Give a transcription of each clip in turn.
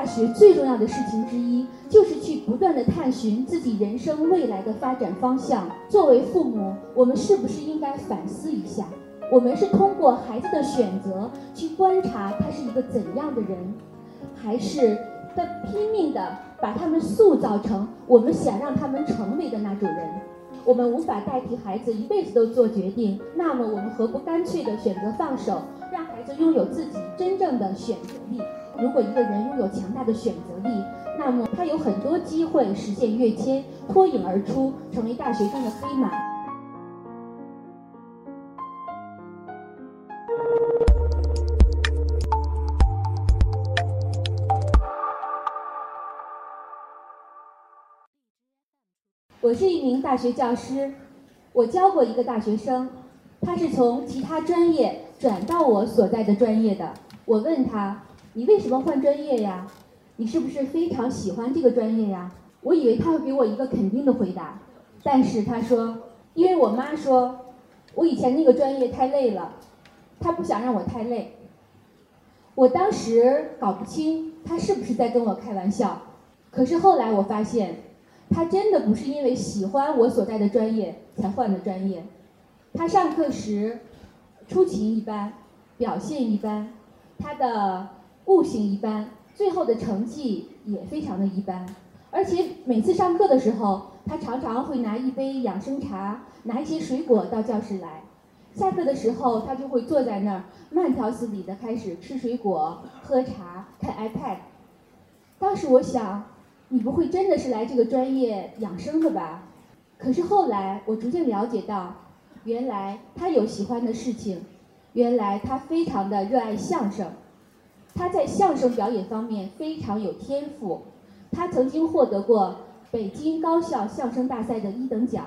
大学最重要的事情之一，就是去不断的探寻自己人生未来的发展方向。作为父母，我们是不是应该反思一下？我们是通过孩子的选择去观察他是一个怎样的人，还是在拼命的把他们塑造成我们想让他们成为的那种人？我们无法代替孩子一辈子都做决定，那么我们何不干脆的选择放手，让孩子拥有自己真正的选择力？如果一个人拥有强大的选择力，那么他有很多机会实现跃迁，脱颖而出，成为大学中的黑马。我是一名大学教师，我教过一个大学生，他是从其他专业转到我所在的专业的。我问他：“你为什么换专业呀？你是不是非常喜欢这个专业呀？”我以为他会给我一个肯定的回答，但是他说：“因为我妈说，我以前那个专业太累了，她不想让我太累。”我当时搞不清他是不是在跟我开玩笑，可是后来我发现。他真的不是因为喜欢我所在的专业才换的专业，他上课时出勤一般，表现一般，他的悟性一般，最后的成绩也非常的一般。而且每次上课的时候，他常常会拿一杯养生茶，拿一些水果到教室来。下课的时候，他就会坐在那儿，慢条斯理的开始吃水果、喝茶、看 iPad。当时我想。你不会真的是来这个专业养生的吧？可是后来我逐渐了解到，原来他有喜欢的事情，原来他非常的热爱相声，他在相声表演方面非常有天赋，他曾经获得过北京高校相声大赛的一等奖，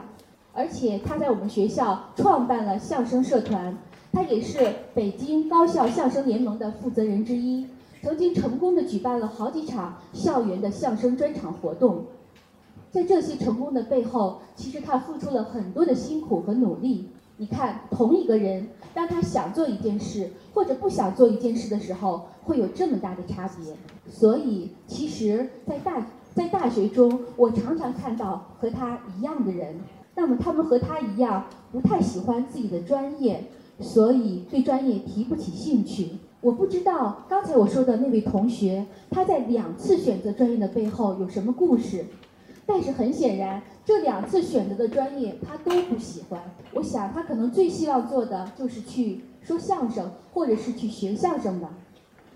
而且他在我们学校创办了相声社团，他也是北京高校相声联盟的负责人之一。曾经成功的举办了好几场校园的相声专场活动，在这些成功的背后，其实他付出了很多的辛苦和努力。你看，同一个人，当他想做一件事或者不想做一件事的时候，会有这么大的差别。所以，其实，在大在大学中，我常常看到和他一样的人，那么他们和他一样，不太喜欢自己的专业，所以对专业提不起兴趣。我不知道刚才我说的那位同学，他在两次选择专业的背后有什么故事，但是很显然，这两次选择的专业他都不喜欢。我想他可能最希望做的就是去说相声，或者是去学相声吧。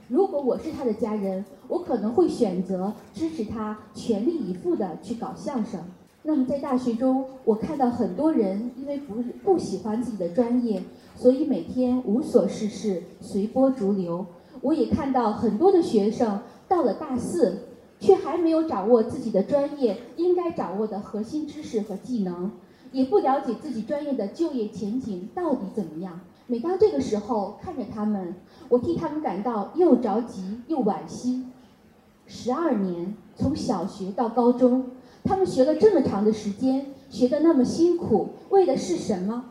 如果我是他的家人，我可能会选择支持他全力以赴的去搞相声。那么在大学中，我看到很多人因为不不喜欢自己的专业。所以每天无所事事，随波逐流。我也看到很多的学生到了大四，却还没有掌握自己的专业应该掌握的核心知识和技能，也不了解自己专业的就业前景到底怎么样。每当这个时候看着他们，我替他们感到又着急又惋惜。十二年，从小学到高中，他们学了这么长的时间，学得那么辛苦，为的是什么？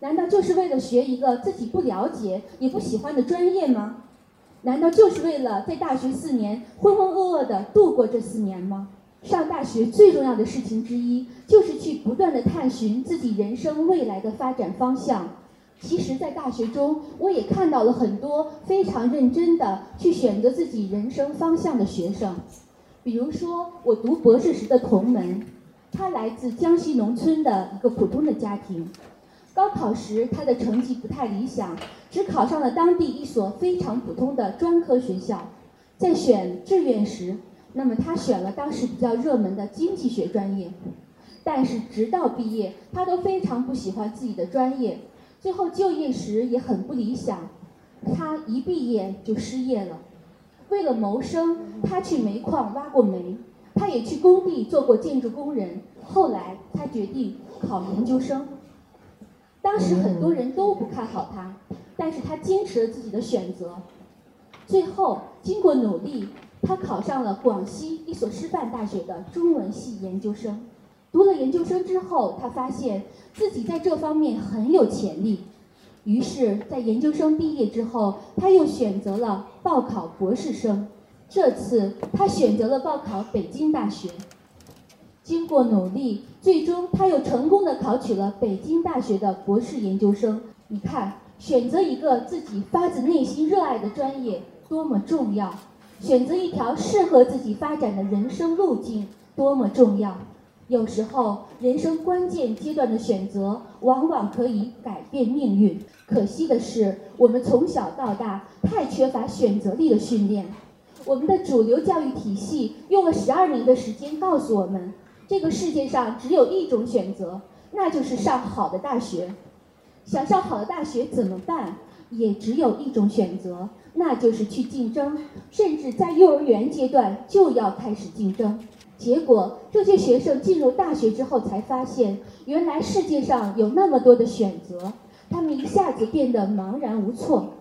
难道就是为了学一个自己不了解也不喜欢的专业吗？难道就是为了在大学四年浑浑噩噩的度过这四年吗？上大学最重要的事情之一，就是去不断的探寻自己人生未来的发展方向。其实，在大学中，我也看到了很多非常认真的去选择自己人生方向的学生。比如说，我读博士时的同门，他来自江西农村的一个普通的家庭。高考时，他的成绩不太理想，只考上了当地一所非常普通的专科学校。在选志愿时，那么他选了当时比较热门的经济学专业。但是直到毕业，他都非常不喜欢自己的专业，最后就业时也很不理想。他一毕业就失业了。为了谋生，他去煤矿挖过煤，他也去工地做过建筑工人。后来，他决定考研究生。当时很多人都不看好他，但是他坚持了自己的选择。最后，经过努力，他考上了广西一所师范大学的中文系研究生。读了研究生之后，他发现自己在这方面很有潜力。于是，在研究生毕业之后，他又选择了报考博士生。这次他选择了报考北京大学。经过努力，最终他又成功的考取了北京大学的博士研究生。你看，选择一个自己发自内心热爱的专业多么重要，选择一条适合自己发展的人生路径多么重要。有时候，人生关键阶段的选择往往可以改变命运。可惜的是，我们从小到大太缺乏选择力的训练。我们的主流教育体系用了十二年的时间告诉我们。这个世界上只有一种选择，那就是上好的大学。想上好的大学怎么办？也只有一种选择，那就是去竞争，甚至在幼儿园阶段就要开始竞争。结果，这些学生进入大学之后才发现，原来世界上有那么多的选择，他们一下子变得茫然无措。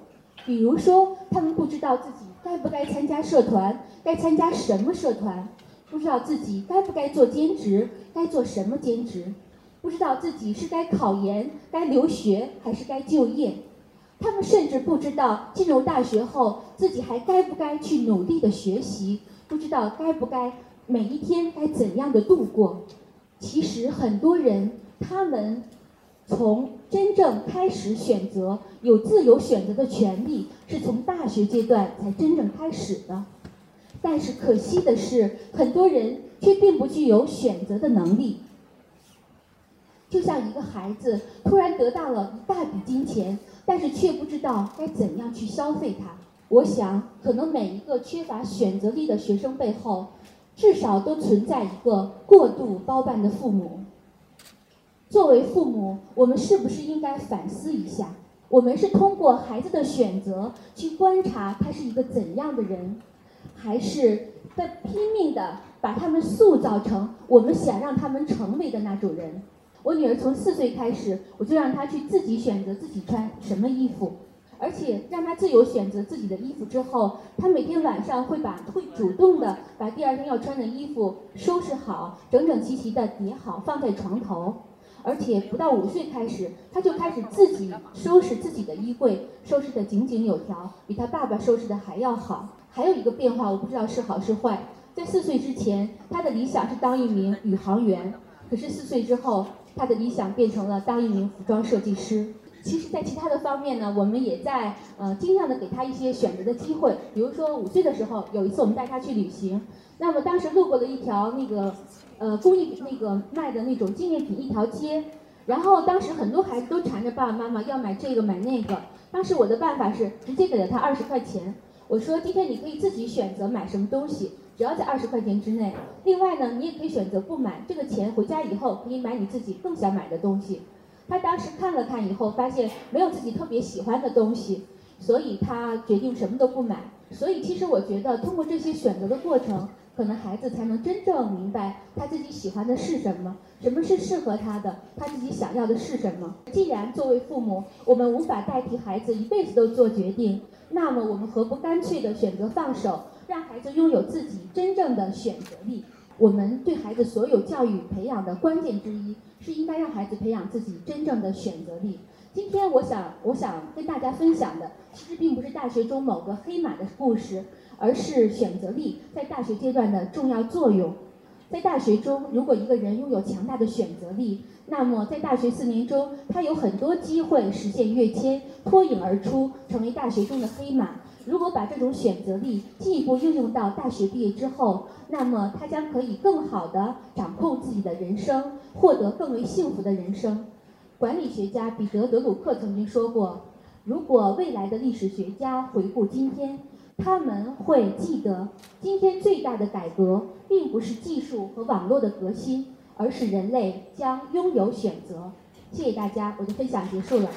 比如说，他们不知道自己该不该参加社团，该参加什么社团。不知道自己该不该做兼职，该做什么兼职？不知道自己是该考研、该留学还是该就业？他们甚至不知道进入大学后自己还该不该去努力的学习，不知道该不该每一天该怎样的度过。其实很多人，他们从真正开始选择有自由选择的权利，是从大学阶段才真正开始的。但是可惜的是，很多人却并不具有选择的能力。就像一个孩子突然得到了一大笔金钱，但是却不知道该怎样去消费它。我想，可能每一个缺乏选择力的学生背后，至少都存在一个过度包办的父母。作为父母，我们是不是应该反思一下？我们是通过孩子的选择去观察他是一个怎样的人？还是在拼命的把他们塑造成我们想让他们成为的那种人。我女儿从四岁开始，我就让她去自己选择自己穿什么衣服，而且让她自由选择自己的衣服之后，她每天晚上会把会主动的把第二天要穿的衣服收拾好，整整齐齐的叠好放在床头。而且不到五岁开始，她就开始自己收拾自己的衣柜，收拾的井井有条，比她爸爸收拾的还要好。还有一个变化，我不知道是好是坏。在四岁之前，他的理想是当一名宇航员，可是四岁之后，他的理想变成了当一名服装设计师。其实，在其他的方面呢，我们也在呃尽量的给他一些选择的机会。比如说，五岁的时候，有一次我们带他去旅行，那么当时路过了一条那个呃工艺那个卖的那种纪念品一条街，然后当时很多孩子都缠着爸爸妈妈要买这个买那个。当时我的办法是直接给了他二十块钱。我说今天你可以自己选择买什么东西，只要在二十块钱之内。另外呢，你也可以选择不买，这个钱回家以后可以买你自己更想买的东西。他当时看了看以后，发现没有自己特别喜欢的东西，所以他决定什么都不买。所以其实我觉得，通过这些选择的过程，可能孩子才能真正明白他自己喜欢的是什么，什么是适合他的，他自己想要的是什么。既然作为父母，我们无法代替孩子一辈子都做决定。那么我们何不干脆的选择放手，让孩子拥有自己真正的选择力？我们对孩子所有教育培养的关键之一，是应该让孩子培养自己真正的选择力。今天我想，我想跟大家分享的，其实并不是大学中某个黑马的故事，而是选择力在大学阶段的重要作用。在大学中，如果一个人拥有强大的选择力，那么在大学四年中，他有很多机会实现跃迁，脱颖而出，成为大学中的黑马。如果把这种选择力进一步应用到大学毕业之后，那么他将可以更好地掌控自己的人生，获得更为幸福的人生。管理学家彼得·德鲁克曾经说过：“如果未来的历史学家回顾今天，他们会记得，今天最大的改革并不是技术和网络的革新，而是人类将拥有选择。谢谢大家，我的分享结束了。